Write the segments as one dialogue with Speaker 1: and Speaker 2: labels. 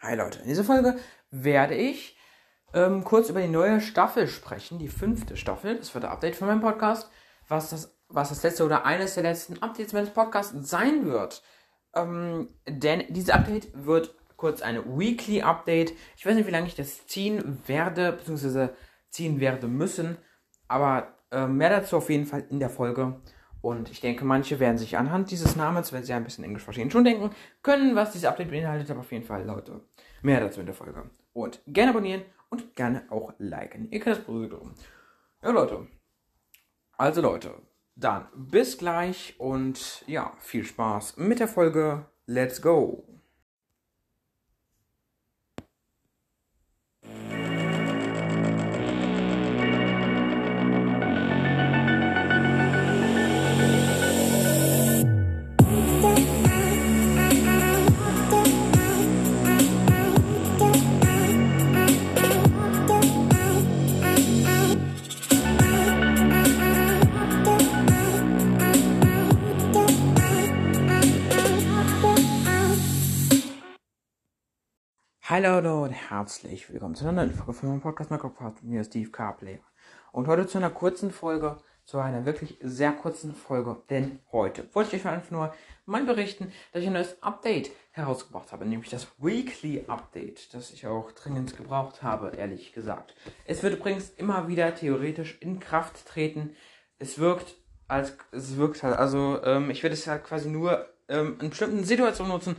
Speaker 1: Hi Leute, in dieser Folge werde ich ähm, kurz über die neue Staffel sprechen, die fünfte Staffel. Das wird der Update von meinem Podcast, was das, was das letzte oder eines der letzten Updates meines Podcasts sein wird. Ähm, denn dieses Update wird kurz eine Weekly Update. Ich weiß nicht, wie lange ich das ziehen werde, beziehungsweise ziehen werde müssen, aber äh, mehr dazu auf jeden Fall in der Folge. Und ich denke, manche werden sich anhand dieses Namens, wenn sie ein bisschen Englisch verstehen, schon denken können, was dieses Update beinhaltet. Aber auf jeden Fall, Leute, mehr dazu in der Folge. Und gerne abonnieren und gerne auch liken. Ihr kennt das Prozedur. Ja, Leute. Also, Leute, dann bis gleich und ja, viel Spaß mit der Folge. Let's go! Hallo und herzlich willkommen zu einer neuen Folge von meinem Podcast Minecraft. Mir ist Steve Carplay. Und heute zu einer kurzen Folge, zu einer wirklich sehr kurzen Folge, denn heute wollte ich euch einfach nur mal berichten, dass ich ein neues Update herausgebracht habe, nämlich das Weekly Update, das ich auch dringend gebraucht habe, ehrlich gesagt. Es wird übrigens immer wieder theoretisch in Kraft treten. Es wirkt als, es wirkt halt, also ähm, ich werde es halt quasi nur ähm, in bestimmten Situationen nutzen,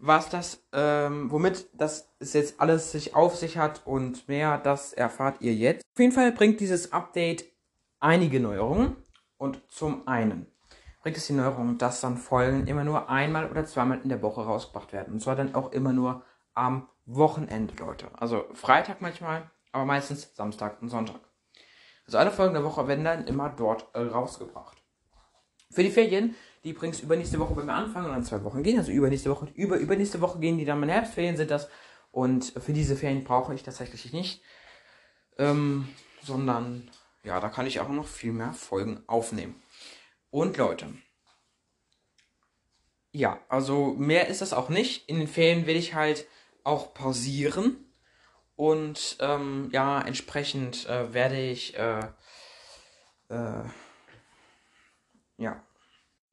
Speaker 1: was das, ähm, womit das jetzt alles sich auf sich hat und mehr, das erfahrt ihr jetzt. Auf jeden Fall bringt dieses Update einige Neuerungen und zum einen bringt es die Neuerung, dass dann Folgen immer nur einmal oder zweimal in der Woche rausgebracht werden. Und zwar dann auch immer nur am Wochenende, Leute. Also Freitag manchmal, aber meistens Samstag und Sonntag. Also alle Folgen der Woche werden dann immer dort äh, rausgebracht. Für die Ferien die übrigens übernächste Woche bei mir anfangen und dann zwei Wochen gehen. Also übernächste Woche, über, übernächste Woche gehen die dann meine Herbstferien sind das. Und für diese Ferien brauche ich tatsächlich nicht. Ähm, sondern, ja, da kann ich auch noch viel mehr Folgen aufnehmen. Und Leute. Ja, also mehr ist das auch nicht. In den Ferien werde ich halt auch pausieren. Und ähm, ja, entsprechend äh, werde ich äh, äh, ja,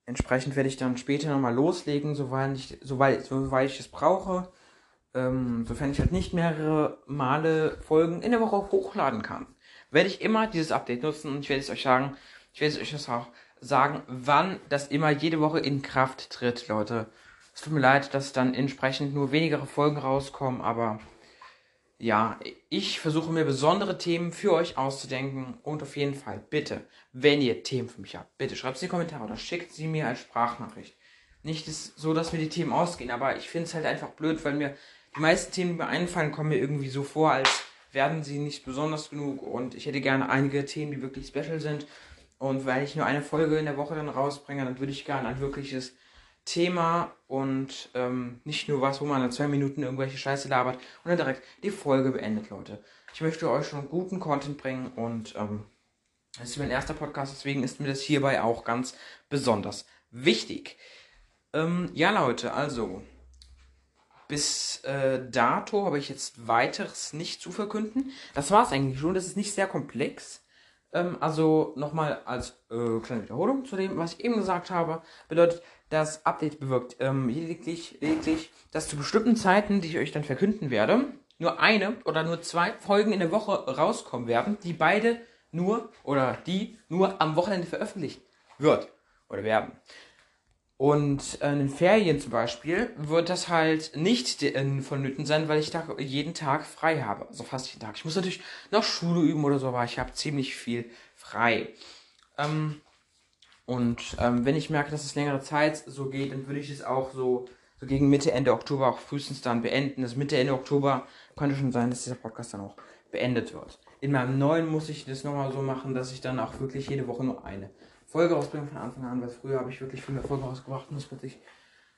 Speaker 1: Entsprechend werde ich dann später nochmal loslegen, soweit ich, soweit, soweit ich es brauche. Ähm, sofern ich halt nicht mehrere Male Folgen in der Woche hochladen kann, werde ich immer dieses Update nutzen und ich werde es euch sagen, ich werde es euch auch sagen, wann das immer jede Woche in Kraft tritt, Leute. Es tut mir leid, dass dann entsprechend nur weniger Folgen rauskommen, aber ja, ich versuche mir besondere Themen für euch auszudenken und auf jeden Fall bitte, wenn ihr Themen für mich habt, bitte schreibt sie in die Kommentare oder schickt sie mir als Sprachnachricht. Nicht so, dass mir die Themen ausgehen, aber ich finde es halt einfach blöd, weil mir die meisten Themen, die mir einfallen, kommen mir irgendwie so vor, als werden sie nicht besonders genug und ich hätte gerne einige Themen, die wirklich special sind. Und weil ich nur eine Folge in der Woche dann rausbringe, dann würde ich gerne ein wirkliches Thema und ähm, nicht nur was, wo man in zwei Minuten irgendwelche Scheiße labert und dann direkt die Folge beendet, Leute. Ich möchte euch schon guten Content bringen und ähm, das ist mein erster Podcast, deswegen ist mir das hierbei auch ganz besonders wichtig. Ähm, ja, Leute, also bis äh, dato habe ich jetzt weiteres nicht zu verkünden. Das war es eigentlich schon. Das ist nicht sehr komplex. Ähm, also nochmal als äh, kleine Wiederholung zu dem, was ich eben gesagt habe, bedeutet, das Update bewirkt ähm, lediglich, lediglich, dass zu bestimmten Zeiten, die ich euch dann verkünden werde, nur eine oder nur zwei Folgen in der Woche rauskommen werden, die beide nur oder die nur am Wochenende veröffentlicht wird oder werden. Und in den Ferien zum Beispiel wird das halt nicht vonnöten sein, weil ich da jeden Tag frei habe. Also fast jeden Tag. Ich muss natürlich noch Schule üben oder so, aber ich habe ziemlich viel frei. Ähm, und ähm, wenn ich merke, dass es längere Zeit so geht, dann würde ich es auch so, so gegen Mitte, Ende Oktober auch frühestens dann beenden. Das Mitte, Ende Oktober könnte schon sein, dass dieser Podcast dann auch beendet wird. In meinem neuen muss ich das nochmal so machen, dass ich dann auch wirklich jede Woche nur eine Folge rausbringe von Anfang an, weil früher habe ich wirklich viele Folgen rausgebracht und das wird sich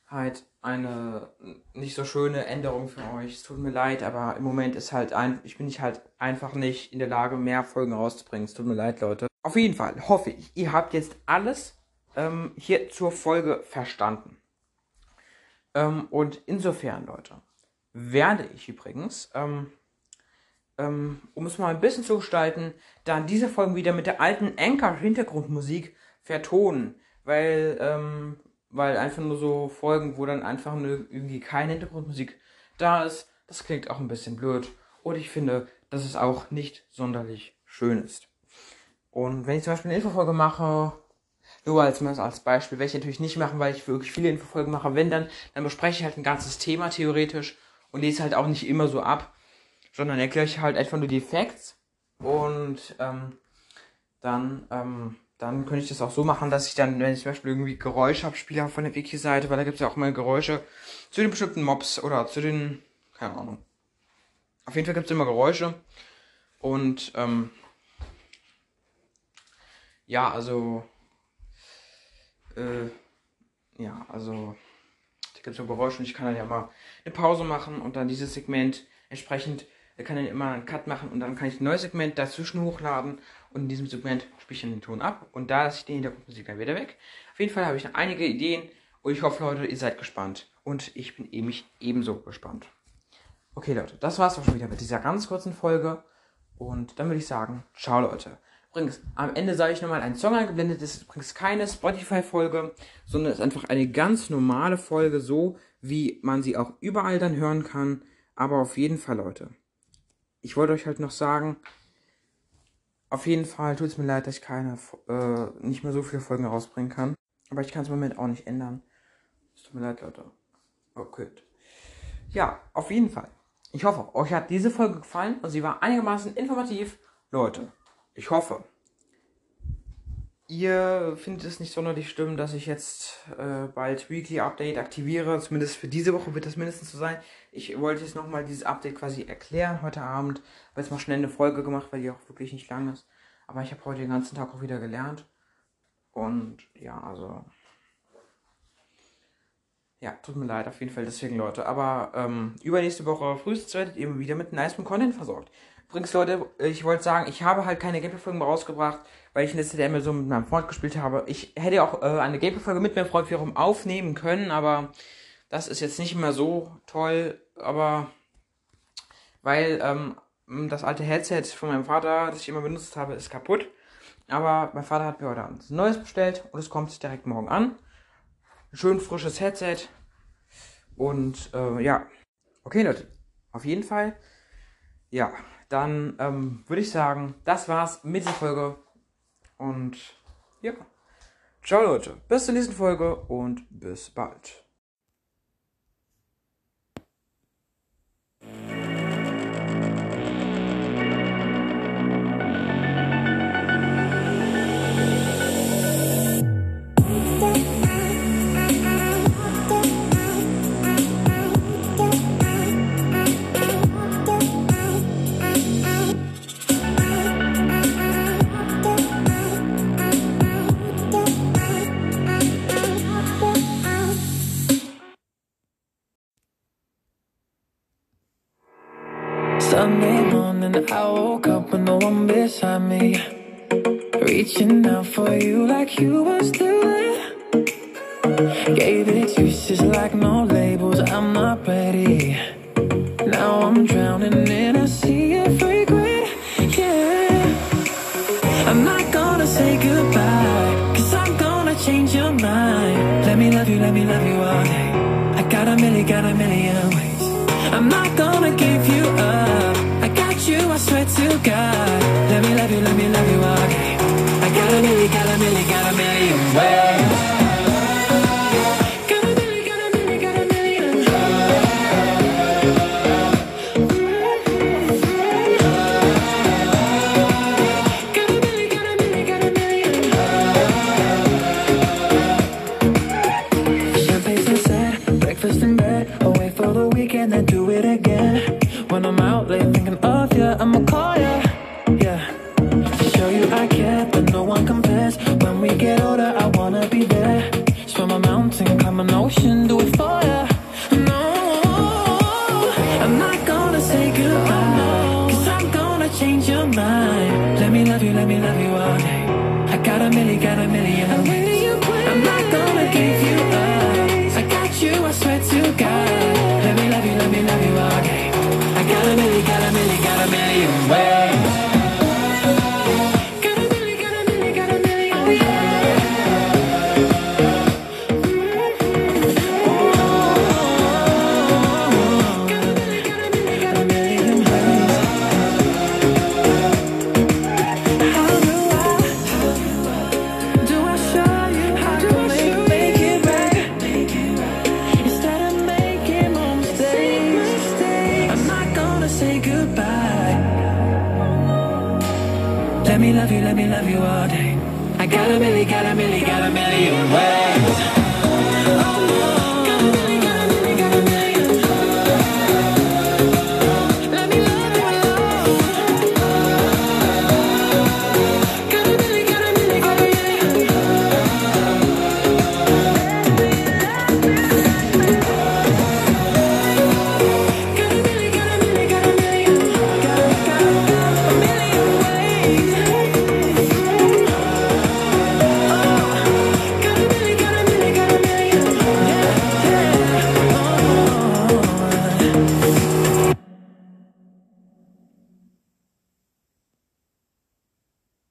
Speaker 1: halt eine nicht so schöne Änderung für euch. Es tut mir leid, aber im Moment ist halt ein, ich bin nicht halt einfach nicht in der Lage, mehr Folgen rauszubringen. Es tut mir leid, Leute. Auf jeden Fall hoffe ich, ihr habt jetzt alles ähm, hier zur Folge verstanden. Ähm, und insofern, Leute, werde ich übrigens, ähm, ähm, um es mal ein bisschen zu gestalten, dann diese Folgen wieder mit der alten Anchor-Hintergrundmusik vertonen. Weil, ähm, weil einfach nur so Folgen, wo dann einfach nur irgendwie keine Hintergrundmusik da ist, das klingt auch ein bisschen blöd. Und ich finde, dass es auch nicht sonderlich schön ist. Und wenn ich zum Beispiel eine Infofolge mache, nur als, als Beispiel, werde ich natürlich nicht machen, weil ich wirklich viele Infofolgen mache. Wenn dann, dann bespreche ich halt ein ganzes Thema theoretisch und lese halt auch nicht immer so ab, sondern erkläre ich halt einfach nur die Facts und ähm, dann, ähm, dann könnte ich das auch so machen, dass ich dann, wenn ich zum Beispiel irgendwie Geräusche abspiele von der Wiki-Seite, weil da gibt es ja auch mal Geräusche zu den bestimmten Mobs oder zu den, keine Ahnung. Auf jeden Fall gibt es immer Geräusche und ähm, ja, also äh, ja, also da gibt es so Geräusche und ich kann dann ja mal eine Pause machen und dann dieses Segment entsprechend, er kann dann immer einen Cut machen und dann kann ich ein neues Segment dazwischen hochladen und in diesem Segment spiele ich dann den Ton ab und da lasse ich den Hintergrundmusik dann wieder weg. Auf jeden Fall habe ich noch einige Ideen und ich hoffe, Leute, ihr seid gespannt und ich bin eben ebenso gespannt. Okay, Leute, das war's auch schon wieder mit dieser ganz kurzen Folge und dann würde ich sagen, ciao, Leute. Übrigens, am Ende sage ich nochmal, ein Song eingeblendet Das ist übrigens keine Spotify-Folge, sondern ist einfach eine ganz normale Folge, so wie man sie auch überall dann hören kann. Aber auf jeden Fall, Leute, ich wollte euch halt noch sagen, auf jeden Fall tut es mir leid, dass ich keine, äh, nicht mehr so viele Folgen rausbringen kann. Aber ich kann es im Moment auch nicht ändern. Es tut mir leid, Leute. Okay. Ja, auf jeden Fall. Ich hoffe, euch hat diese Folge gefallen und sie war einigermaßen informativ. Leute, ich hoffe, ihr findet es nicht sonderlich schlimm, dass ich jetzt äh, bald Weekly Update aktiviere. Zumindest für diese Woche wird das mindestens so sein. Ich wollte jetzt nochmal dieses Update quasi erklären heute Abend. Habe jetzt mal schnell eine Folge gemacht, weil die auch wirklich nicht lang ist. Aber ich habe heute den ganzen Tag auch wieder gelernt. Und ja, also. Ja, tut mir leid, auf jeden Fall deswegen, Leute. Aber ähm, übernächste Woche frühestens werdet ihr wieder mit nice Content versorgt. Übrigens, Leute, ich wollte sagen, ich habe halt keine Gameplay-Folgen rausgebracht, weil ich in letzter Zeit so mit meinem Freund gespielt habe. Ich hätte auch äh, eine Gameplay-Folge mit meinem Freund wiederum aufnehmen können, aber das ist jetzt nicht mehr so toll, aber weil ähm, das alte Headset von meinem Vater, das ich immer benutzt habe, ist kaputt. Aber mein Vater hat mir heute ein neues bestellt und es kommt direkt morgen an. Schön frisches Headset. Und äh, ja. Okay, Leute. Auf jeden Fall. Ja dann ähm, würde ich sagen, das war's mit dieser Folge. Und ja. Ciao Leute, bis zur nächsten Folge und bis bald.
Speaker 2: Sunday morning, I woke up with no one beside me. Reaching out for you like you were still there. Gave excuses like no labels, I'm not ready. Now I'm drowning in a sea of regret. Yeah. I'm not gonna say goodbye, cause I'm gonna change your mind. Let me love you, let me love you all day. I got a million, got a million ways. I'm not gonna give you up. You, I swear to God. Let me love you, let me love you day. I got a million, got a million, got a million ways. confess when we get old.